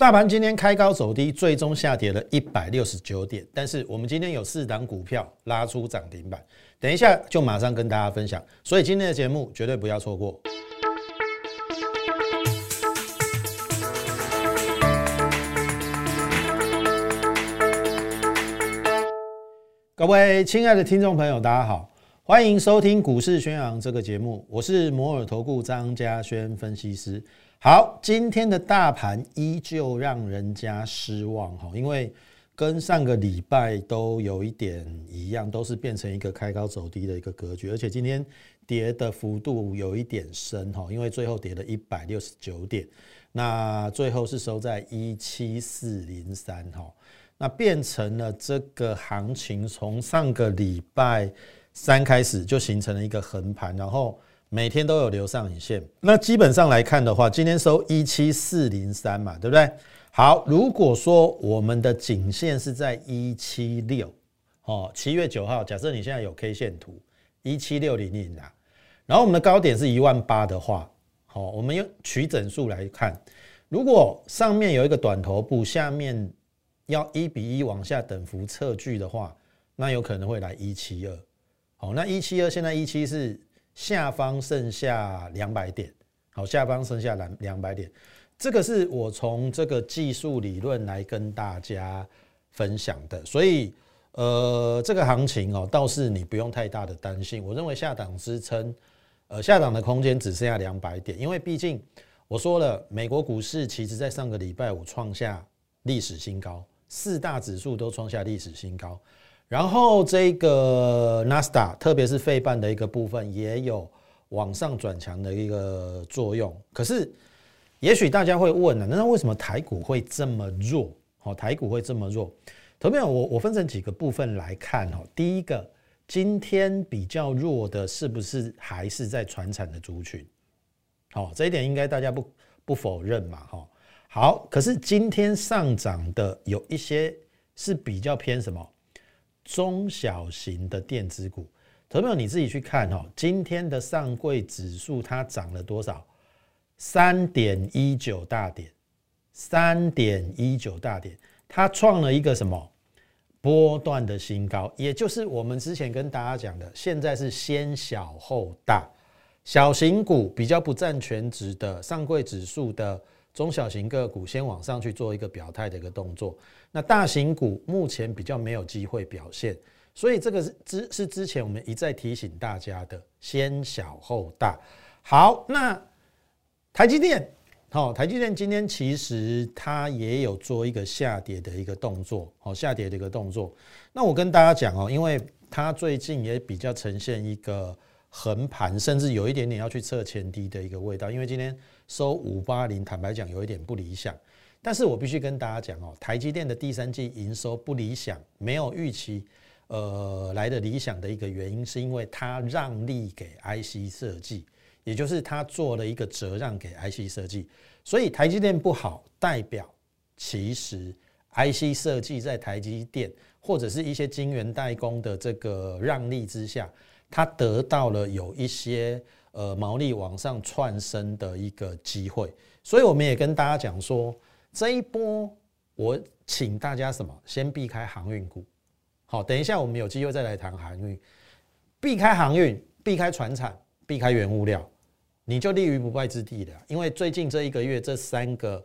大盘今天开高走低，最终下跌了一百六十九点。但是我们今天有四档股票拉出涨停板，等一下就马上跟大家分享。所以今天的节目绝对不要错过。各位亲爱的听众朋友，大家好，欢迎收听股市宣扬这个节目，我是摩尔投顾张家轩分析师。好，今天的大盘依旧让人家失望哈，因为跟上个礼拜都有一点一样，都是变成一个开高走低的一个格局，而且今天跌的幅度有一点深哈，因为最后跌了一百六十九点，那最后是收在一七四零三哈，那变成了这个行情从上个礼拜三开始就形成了一个横盘，然后。每天都有留上影线，那基本上来看的话，今天收一七四零三嘛，对不对？好，如果说我们的颈线是在一七六，哦，七月九号，假设你现在有 K 线图一七六零零啊，然后我们的高点是一万八的话，好，我们用取整数来看，如果上面有一个短头部，下面要一比一往下等幅测距的话，那有可能会来一七二，好，那一七二现在一七是。下方剩下两百点，好，下方剩下两两百点，这个是我从这个技术理论来跟大家分享的，所以呃，这个行情哦，倒是你不用太大的担心。我认为下档支撑，呃，下档的空间只剩下两百点，因为毕竟我说了，美国股市其实在上个礼拜五创下历史新高，四大指数都创下历史新高。然后这个纳斯达，特别是费半的一个部分，也有往上转强的一个作用。可是，也许大家会问了，那为什么台股会这么弱？好，台股会这么弱？投票我我分成几个部分来看哈。第一个，今天比较弱的是不是还是在传产的族群？好，这一点应该大家不不否认嘛？哈，好，可是今天上涨的有一些是比较偏什么？中小型的电子股，投票你自己去看哦。今天的上柜指数它涨了多少？三点一九大点，三点一九大点，它创了一个什么波段的新高？也就是我们之前跟大家讲的，现在是先小后大，小型股比较不占全值的上柜指数的。中小型个股先往上去做一个表态的一个动作，那大型股目前比较没有机会表现，所以这个是之是之前我们一再提醒大家的，先小后大。好，那台积电，好，台积电今天其实它也有做一个下跌的一个动作，好，下跌的一个动作。那我跟大家讲哦，因为它最近也比较呈现一个横盘，甚至有一点点要去测前低的一个味道，因为今天。收五八零，坦白讲有一点不理想，但是我必须跟大家讲哦，台积电的第三季营收不理想，没有预期，呃来的理想的一个原因，是因为它让利给 IC 设计，也就是它做了一个折让给 IC 设计，所以台积电不好，代表其实 IC 设计在台积电或者是一些晶圆代工的这个让利之下，它得到了有一些。呃，毛利往上窜升的一个机会，所以我们也跟大家讲说，这一波我请大家什么，先避开航运股。好，等一下我们有机会再来谈航运，避开航运，避开船产，避开原物料，你就立于不败之地了。因为最近这一个月，这三个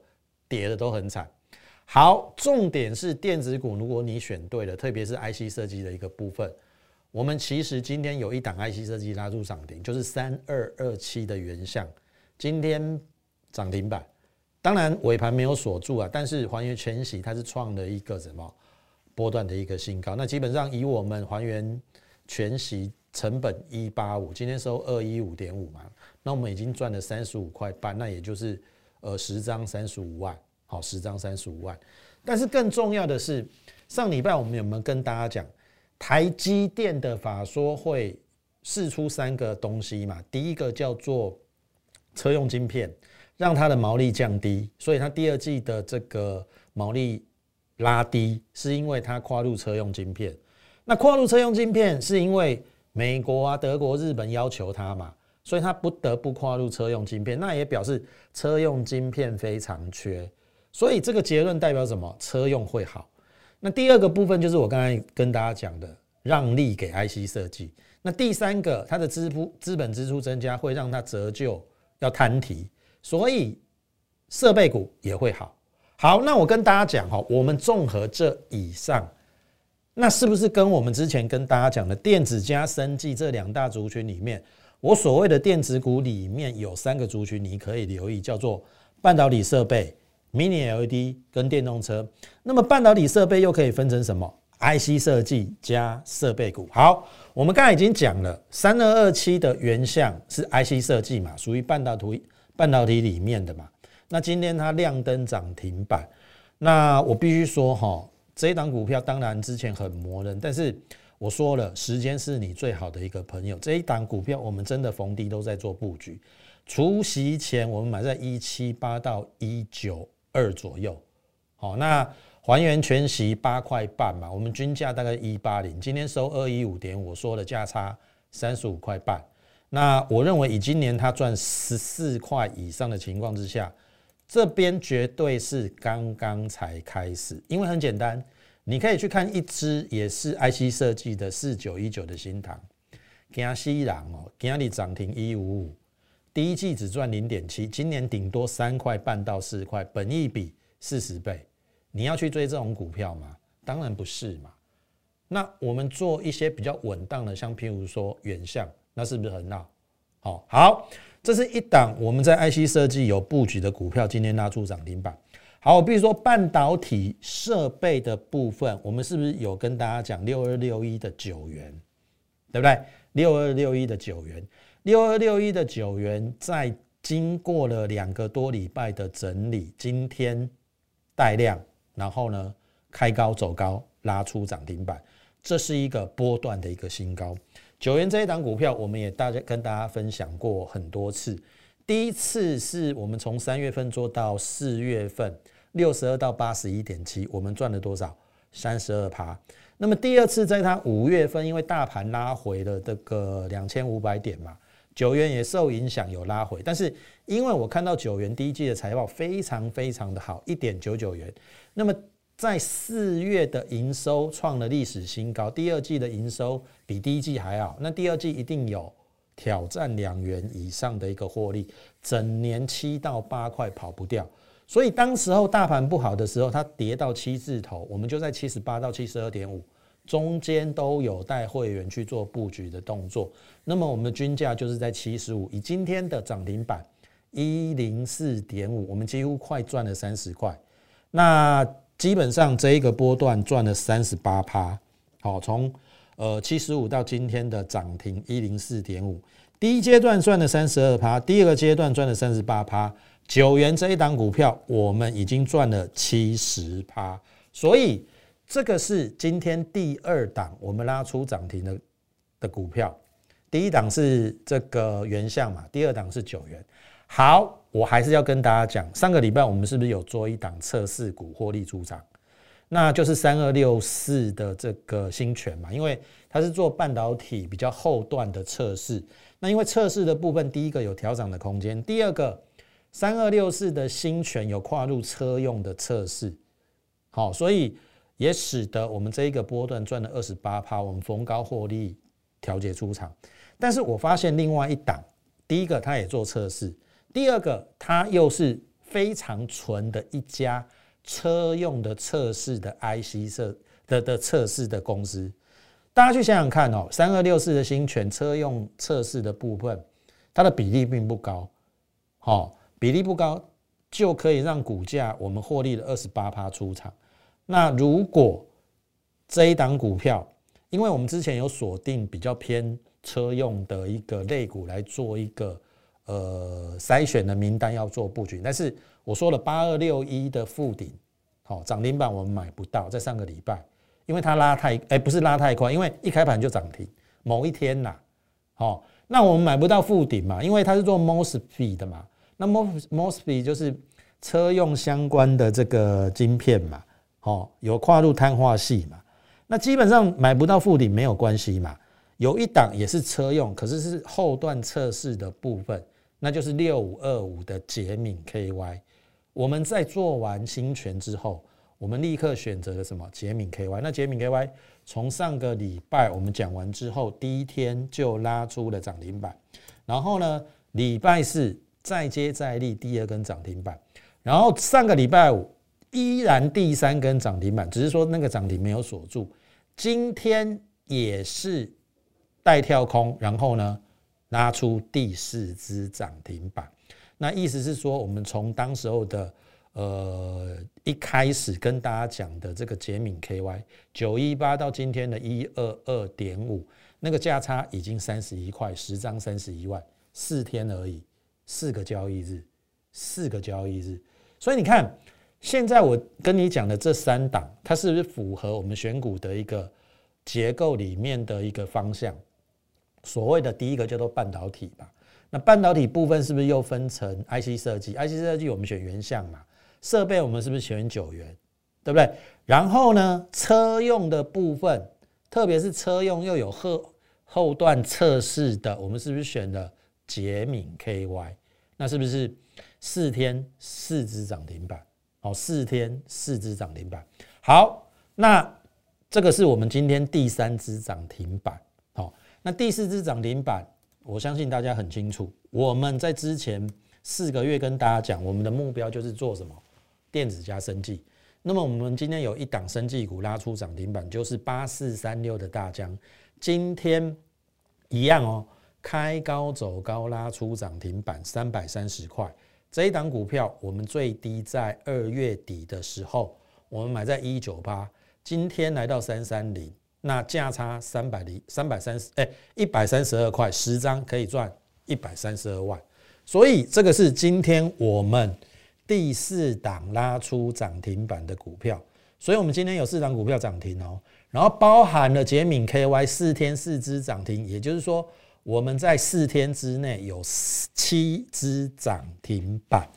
跌的都很惨。好，重点是电子股，如果你选对了，特别是 IC 设计的一个部分。我们其实今天有一档 IC 设计拉入涨停，就是三二二七的原相，今天涨停板。当然尾盘没有锁住啊，但是还原全息它是创了一个什么波段的一个新高。那基本上以我们还原全息成本一八五，今天收二一五点五嘛，那我们已经赚了三十五块半，那也就是呃十张三十五万，好十张三十五万。但是更重要的是，上礼拜我们有没有跟大家讲？台积电的法说会试出三个东西嘛，第一个叫做车用晶片，让它的毛利降低，所以它第二季的这个毛利拉低，是因为它跨入车用晶片。那跨入车用晶片，是因为美国啊、德国、日本要求它嘛，所以它不得不跨入车用晶片。那也表示车用晶片非常缺，所以这个结论代表什么？车用会好。那第二个部分就是我刚才跟大家讲的，让利给 IC 设计。那第三个，它的支付资本支出增加，会让它折旧要摊提，所以设备股也会好。好，那我跟大家讲哈，我们综合这以上，那是不是跟我们之前跟大家讲的电子加生技这两大族群里面，我所谓的电子股里面有三个族群，你可以留意，叫做半导体设备、Mini LED 跟电动车。那么半导体设备又可以分成什么？IC 设计加设备股。好，我们刚才已经讲了，三二二七的原相是 IC 设计嘛，属于半导体半导体里面的嘛。那今天它亮灯涨停板，那我必须说哈，这一档股票当然之前很磨人，但是我说了，时间是你最好的一个朋友。这一档股票我们真的逢低都在做布局，除夕前我们买在一七八到一九二左右，好，那还原全息八块半嘛，我们均价大概一八零，今天收二一五点，我说的价差三十五块半，那我认为以今年它赚十四块以上的情况之下。这边绝对是刚刚才开始，因为很简单，你可以去看一只也是 IC 设计的四九一九的新塘，江西郎哦，今日涨停一五五，第一季只赚零点七，今年顶多三块半到四块，本益比四十倍，你要去追这种股票吗？当然不是嘛。那我们做一些比较稳当的，像譬如说远向，那是不是很好？好，好。这是一档我们在 IC 设计有布局的股票，今天拉出涨停板。好，比如说半导体设备的部分，我们是不是有跟大家讲六二六一的九元，对不对？六二六一的九元，六二六一的九元，在经过了两个多礼拜的整理，今天带量，然后呢开高走高，拉出涨停板，这是一个波段的一个新高。九元这一档股票，我们也大家跟大家分享过很多次。第一次是我们从三月份做到四月份，六十二到八十一点七，我们赚了多少？三十二趴。那么第二次在它五月份，因为大盘拉回了这个两千五百点嘛，九元也受影响有拉回。但是因为我看到九元第一季的财报非常非常的好，一点九九元。那么在四月的营收创了历史新高，第二季的营收比第一季还好，那第二季一定有挑战两元以上的一个获利，整年七到八块跑不掉。所以当时候大盘不好的时候，它跌到七字头，我们就在七十八到七十二点五中间都有带会员去做布局的动作。那么我们的均价就是在七十五，以今天的涨停板一零四点五，我们几乎快赚了三十块。那基本上这一个波段赚了三十八趴，好，从呃七十五到今天的涨停一零四点五，第一阶段赚了三十二趴，第二个阶段赚了三十八趴，九元这一档股票我们已经赚了七十趴，所以这个是今天第二档我们拉出涨停的的股票，第一档是这个原相嘛，第二档是九元。好，我还是要跟大家讲，上个礼拜我们是不是有做一档测试股获利出场？那就是三二六四的这个新权嘛，因为它是做半导体比较后段的测试。那因为测试的部分，第一个有调整的空间，第二个三二六四的新权有跨入车用的测试，好，所以也使得我们这一个波段赚了二十八趴，我们逢高获利调节出场。但是我发现另外一档，第一个它也做测试。第二个，它又是非常纯的一家车用的测试的 IC 设的的测试的公司。大家去想想看哦，三二六四的新全车用测试的部分，它的比例并不高，好，比例不高就可以让股价我们获利了二十八趴出场。那如果这一档股票，因为我们之前有锁定比较偏车用的一个类股来做一个。呃，筛选的名单要做布局，但是我说了八二六一的附顶，好涨停板我们买不到，在上个礼拜，因为它拉太，哎，不是拉太快，因为一开盘就涨停，某一天呐，好，那我们买不到附顶嘛，因为它是做 mosfet 的嘛，那 mos mosfet 就是车用相关的这个晶片嘛，哦，有跨入碳化系嘛，那基本上买不到附顶没有关系嘛，有一档也是车用，可是是后段测试的部分。那就是六五二五的捷敏 KY，我们在做完新权之后，我们立刻选择了什么？捷敏 KY。那捷敏 KY 从上个礼拜我们讲完之后，第一天就拉出了涨停板，然后呢，礼拜四再接再厉，第二根涨停板，然后上个礼拜五依然第三根涨停板，只是说那个涨停没有锁住。今天也是带跳空，然后呢拉出第四支涨停板。那意思是说，我们从当时候的呃一开始跟大家讲的这个捷敏 KY 九一八到今天的一二二点五，那个价差已经三十一块，十张三十一万，四天而已，四个交易日，四个交易日。所以你看，现在我跟你讲的这三档，它是不是符合我们选股的一个结构里面的一个方向？所谓的第一个叫做半导体吧。那半导体部分是不是又分成 IC 设计？IC 设计我们选原相嘛，设备我们是不是选九元，对不对？然后呢，车用的部分，特别是车用又有后后段测试的，我们是不是选了捷敏 KY？那是不是四天四只涨停板？哦，四天四只涨停板。好，那这个是我们今天第三只涨停板。好，那第四只涨停板。我相信大家很清楚，我们在之前四个月跟大家讲，我们的目标就是做什么电子加生技。那么我们今天有一档生技股拉出涨停板，就是八四三六的大疆，今天一样哦，开高走高拉出涨停板三百三十块。这一档股票我们最低在二月底的时候，我们买在一九八，今天来到三三零。那价差三百零三百三十哎一百三十二块十张可以赚一百三十二万，所以这个是今天我们第四档拉出涨停板的股票，所以我们今天有四档股票涨停哦，然后包含了捷敏 KY 四天四支涨停，也就是说我们在四天之内有七只涨停板。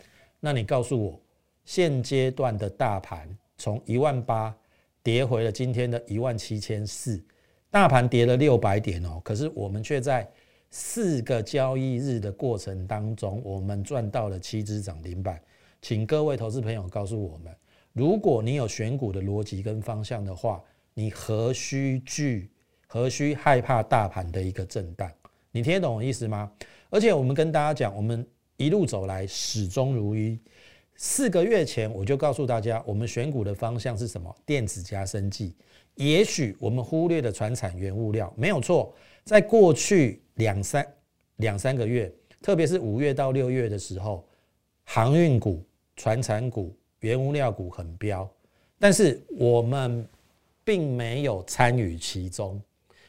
那你告诉我，现阶段的大盘从一万八。跌回了今天的一万七千四，大盘跌了六百点哦，可是我们却在四个交易日的过程当中，我们赚到了七只涨停板。请各位投资朋友告诉我们，如果你有选股的逻辑跟方向的话，你何须惧，何须害怕大盘的一个震荡？你听得懂我意思吗？而且我们跟大家讲，我们一路走来始终如一。四个月前我就告诉大家，我们选股的方向是什么？电子加生技。也许我们忽略的船产原物料没有错，在过去两三两三个月，特别是五月到六月的时候，航运股、船产股、原物料股很飙，但是我们并没有参与其中，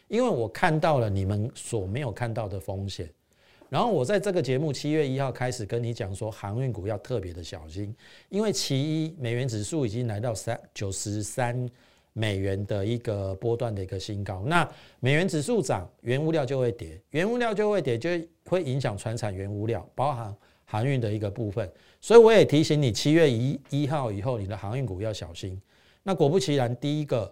因为我看到了你们所没有看到的风险。然后我在这个节目七月一号开始跟你讲说，航运股要特别的小心，因为其一美元指数已经来到三九十三美元的一个波段的一个新高。那美元指数涨，原物料就会跌，原物料就会跌，就会影响船产原物料，包含航运的一个部分。所以我也提醒你，七月一一号以后，你的航运股要小心。那果不其然，第一个，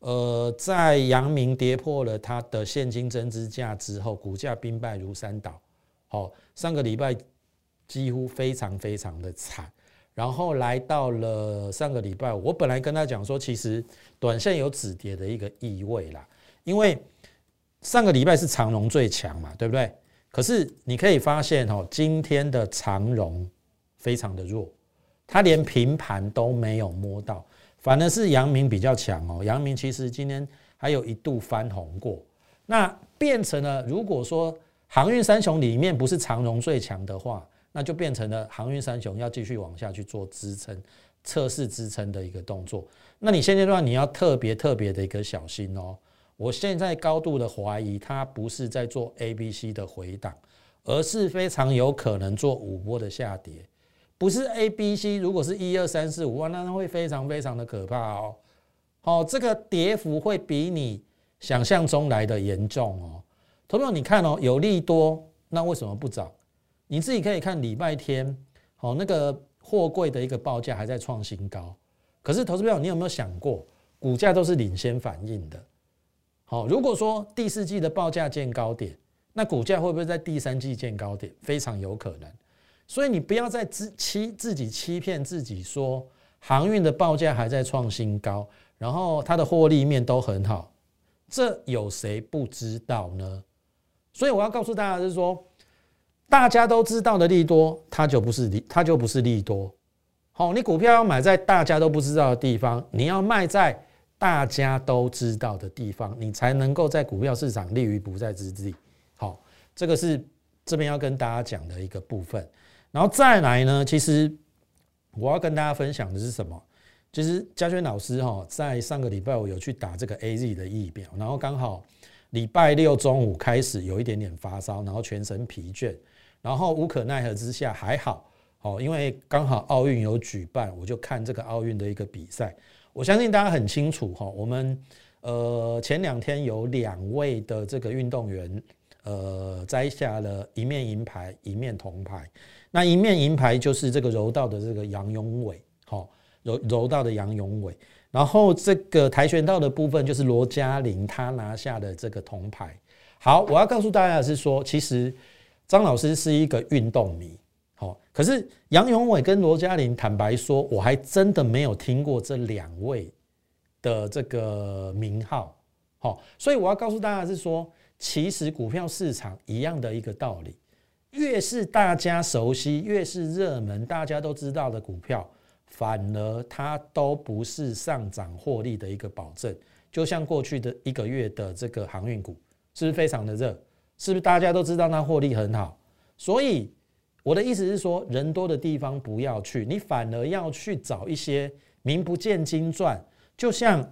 呃，在阳明跌破了它的现金增资价之后，股价兵败如山倒。好，上个礼拜几乎非常非常的惨，然后来到了上个礼拜，我本来跟他讲说，其实短线有止跌的一个意味啦，因为上个礼拜是长荣最强嘛，对不对？可是你可以发现哦，今天的长荣非常的弱，它连平盘都没有摸到，反而是阳明比较强哦，阳明其实今天还有一度翻红过，那变成了如果说。航运三雄里面不是长荣最强的话，那就变成了航运三雄要继续往下去做支撑、测试支撑的一个动作。那你现阶段你要特别特别的一个小心哦。我现在高度的怀疑，它不是在做 A、B、C 的回档，而是非常有可能做五波的下跌。不是 A、B、C，如果是一二三四五，那会非常非常的可怕哦。好，这个跌幅会比你想象中来的严重哦。投票，你看哦，有利多，那为什么不涨？你自己可以看礼拜天，好，那个货柜的一个报价还在创新高。可是，投资票，你有没有想过，股价都是领先反应的？好，如果说第四季的报价见高点，那股价会不会在第三季见高点？非常有可能。所以你不要再自欺自己欺骗自己说航运的报价还在创新高，然后它的获利面都很好，这有谁不知道呢？所以我要告诉大家是说，大家都知道的利多，它就不是利，它就不是利多。好，你股票要买在大家都不知道的地方，你要卖在大家都知道的地方，你才能够在股票市场立于不败之地。好，这个是这边要跟大家讲的一个部分。然后再来呢，其实我要跟大家分享的是什么？其实嘉轩老师哈，在上个礼拜我有去打这个 A Z 的疫苗，然后刚好礼拜六中午开始有一点点发烧，然后全身疲倦，然后无可奈何之下还好，好，因为刚好奥运有举办，我就看这个奥运的一个比赛。我相信大家很清楚哈，我们呃前两天有两位的这个运动员呃摘下了一面银牌，一面铜牌。那一面银牌就是这个柔道的这个杨永伟，好柔柔道的杨永伟，然后这个跆拳道的部分就是罗嘉玲，她拿下的这个铜牌。好，我要告诉大家的是说，其实张老师是一个运动迷，好，可是杨永伟跟罗嘉玲，坦白说，我还真的没有听过这两位的这个名号，好，所以我要告诉大家的是说，其实股票市场一样的一个道理。越是大家熟悉、越是热门、大家都知道的股票，反而它都不是上涨获利的一个保证。就像过去的一个月的这个航运股，是不是非常的热？是不是大家都知道它获利很好？所以我的意思是说，人多的地方不要去，你反而要去找一些名不见经传。就像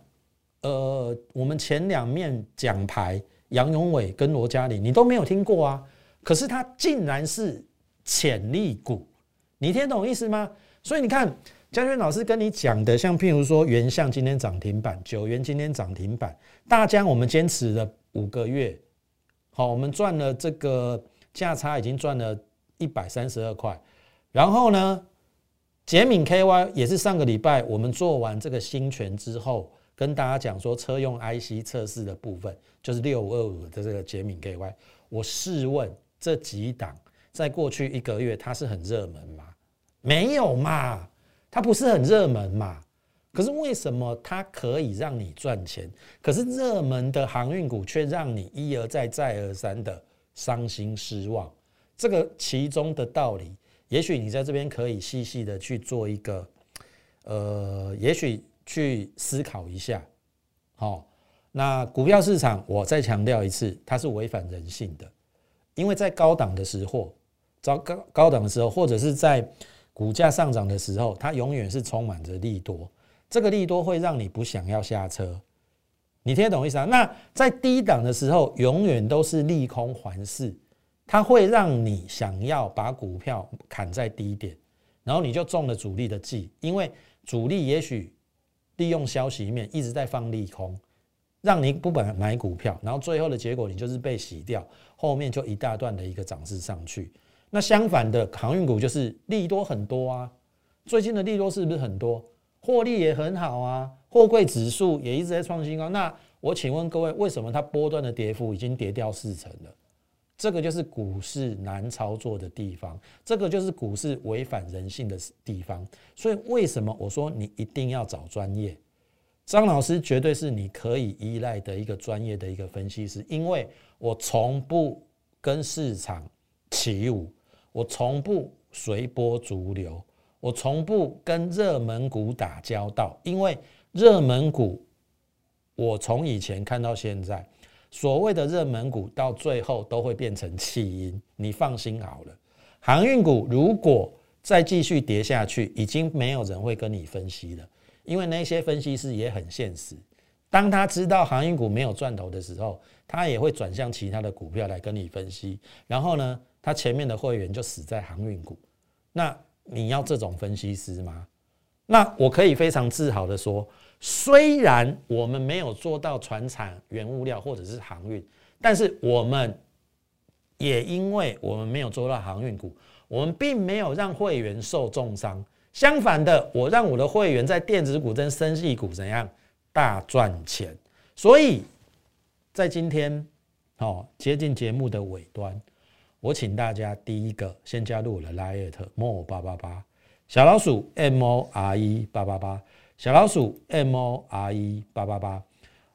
呃，我们前两面奖牌杨永伟跟罗嘉玲，你都没有听过啊。可是它竟然是潜力股，你听懂意思吗？所以你看，嘉轩老师跟你讲的，像譬如说原相今天涨停板，九元今天涨停板，大疆我们坚持了五个月，好，我们赚了这个价差已经赚了一百三十二块。然后呢，杰敏 KY 也是上个礼拜我们做完这个新权之后，跟大家讲说车用 IC 测试的部分，就是六五二五的这个捷敏 KY，我试问。这几档在过去一个月，它是很热门吗？没有嘛，它不是很热门嘛。可是为什么它可以让你赚钱？可是热门的航运股却让你一而再、再而三的伤心失望。这个其中的道理，也许你在这边可以细细的去做一个，呃，也许去思考一下。好，那股票市场，我再强调一次，它是违反人性的。因为在高档的时候，高高档的时候，或者是在股价上涨的时候，它永远是充满着利多。这个利多会让你不想要下车，你听得懂意思啊？那在低档的时候，永远都是利空环视，它会让你想要把股票砍在低点，然后你就中了主力的计，因为主力也许利用消息面一直在放利空。让你不买买股票，然后最后的结果你就是被洗掉，后面就一大段的一个涨势上去。那相反的航运股就是利多很多啊，最近的利多是不是很多？获利也很好啊，货柜指数也一直在创新高。那我请问各位，为什么它波段的跌幅已经跌掉四成了？这个就是股市难操作的地方，这个就是股市违反人性的地方。所以为什么我说你一定要找专业？张老师绝对是你可以依赖的一个专业的一个分析师，因为我从不跟市场起舞，我从不随波逐流，我从不跟热门股打交道，因为热门股，我从以前看到现在，所谓的热门股到最后都会变成弃婴，你放心好了。航运股如果再继续跌下去，已经没有人会跟你分析了。因为那些分析师也很现实，当他知道航运股没有赚头的时候，他也会转向其他的股票来跟你分析。然后呢，他前面的会员就死在航运股。那你要这种分析师吗？那我可以非常自豪的说，虽然我们没有做到船产、原物料或者是航运，但是我们也因为我们没有做到航运股，我们并没有让会员受重伤。相反的，我让我的会员在电子股跟生技股怎样大赚钱。所以在今天，哦，接近节目的尾端，我请大家第一个先加入我的 Lite More 八八八小老鼠 M O R E 八八八小老鼠 M O R E 八八八。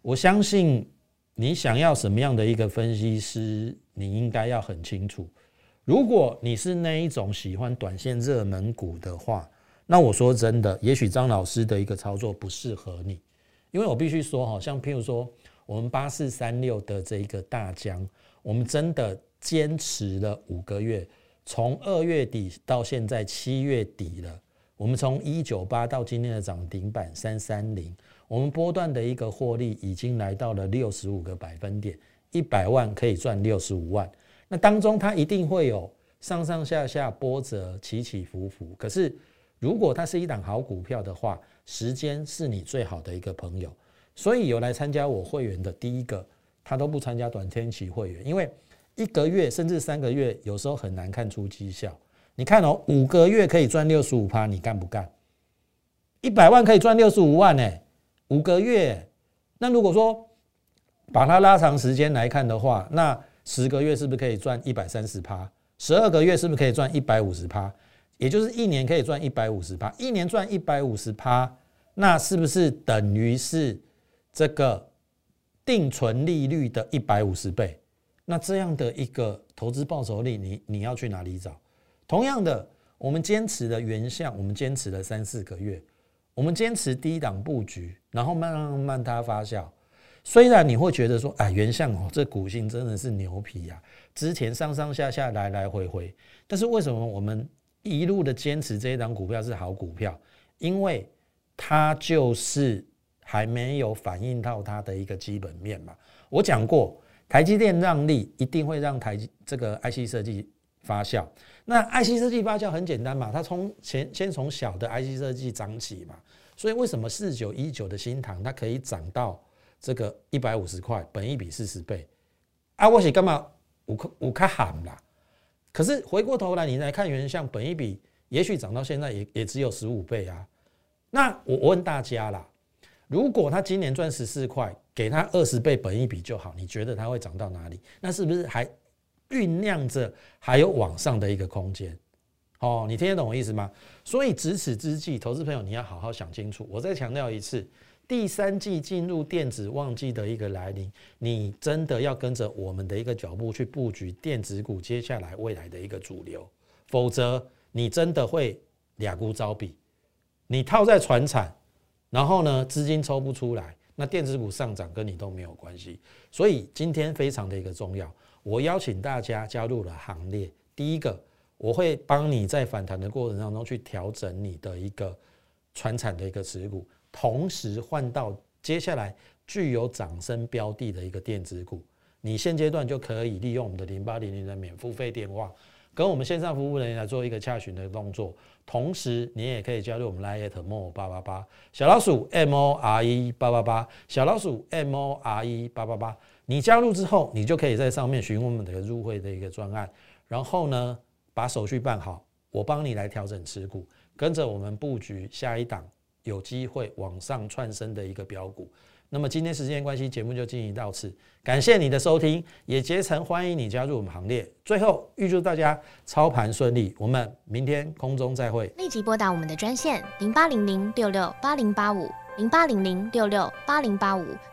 我相信你想要什么样的一个分析师，你应该要很清楚。如果你是那一种喜欢短线热门股的话，那我说真的，也许张老师的一个操作不适合你，因为我必须说，哈，像譬如说我们八四三六的这一个大疆，我们真的坚持了五个月，从二月底到现在七月底了，我们从一九八到今天的涨停板三三零，我们波段的一个获利已经来到了六十五个百分点，一百万可以赚六十五万。那当中它一定会有上上下下波折、起起伏伏。可是，如果它是一档好股票的话，时间是你最好的一个朋友。所以有来参加我会员的第一个，他都不参加短天期会员，因为一个月甚至三个月有时候很难看出绩效。你看哦，五个月可以赚六十五趴，你干不干？一百万可以赚六十五万呢，五个月。那如果说把它拉长时间来看的话，那十个月是不是可以赚一百三十趴？十二个月是不是可以赚一百五十趴？也就是一年可以赚一百五十趴，一年赚一百五十趴，那是不是等于是这个定存利率的一百五十倍？那这样的一个投资报酬率，你你要去哪里找？同样的，我们坚持的原相，我们坚持了三四个月，我们坚持低档布局，然后慢慢慢它发酵。虽然你会觉得说，哎，原相哦，这股性真的是牛皮呀，之前上上下下来来回回，但是为什么我们一路的坚持这一档股票是好股票？因为它就是还没有反映到它的一个基本面嘛。我讲过，台积电让利一定会让台这个 IC 设计发酵。那 IC 设计发酵很简单嘛，它从前先从小的 IC 设计涨起嘛。所以为什么四九一九的新塘它可以涨到？这个一百五十块，本一比四十倍，啊，我是干嘛五五克喊啦？可是回过头来，你来看原像，本一比也许涨到现在也也只有十五倍啊。那我问大家啦，如果他今年赚十四块，给他二十倍本一比就好，你觉得它会涨到哪里？那是不是还酝酿着还有往上的一个空间？哦，你听得懂我意思吗？所以，值此之际，投资朋友你要好好想清楚。我再强调一次。第三季进入电子旺季的一个来临，你真的要跟着我们的一个脚步去布局电子股，接下来未来的一个主流，否则你真的会俩股招比。你套在船产，然后呢资金抽不出来，那电子股上涨跟你都没有关系。所以今天非常的一个重要，我邀请大家加入了行列。第一个，我会帮你在反弹的过程当中去调整你的一个船产的一个持股。同时换到接下来具有涨升标的的一个电子股，你现阶段就可以利用我们的零八零零的免付费电话，跟我们线上服务人员来做一个洽询的动作。同时，你也可以加入我们 Lite More 八八八小老鼠 M O R E 八八八小老鼠 M O R E 八八八。你加入之后，你就可以在上面询问我们的入会的一个专案，然后呢，把手续办好，我帮你来调整持股，跟着我们布局下一档。有机会往上窜升的一个标股。那么今天时间关系，节目就进行到此。感谢你的收听，也竭诚欢迎你加入我们行列。最后预祝大家操盘顺利，我们明天空中再会。立即拨打我们的专线零八零零六六八零八五零八零零六六八零八五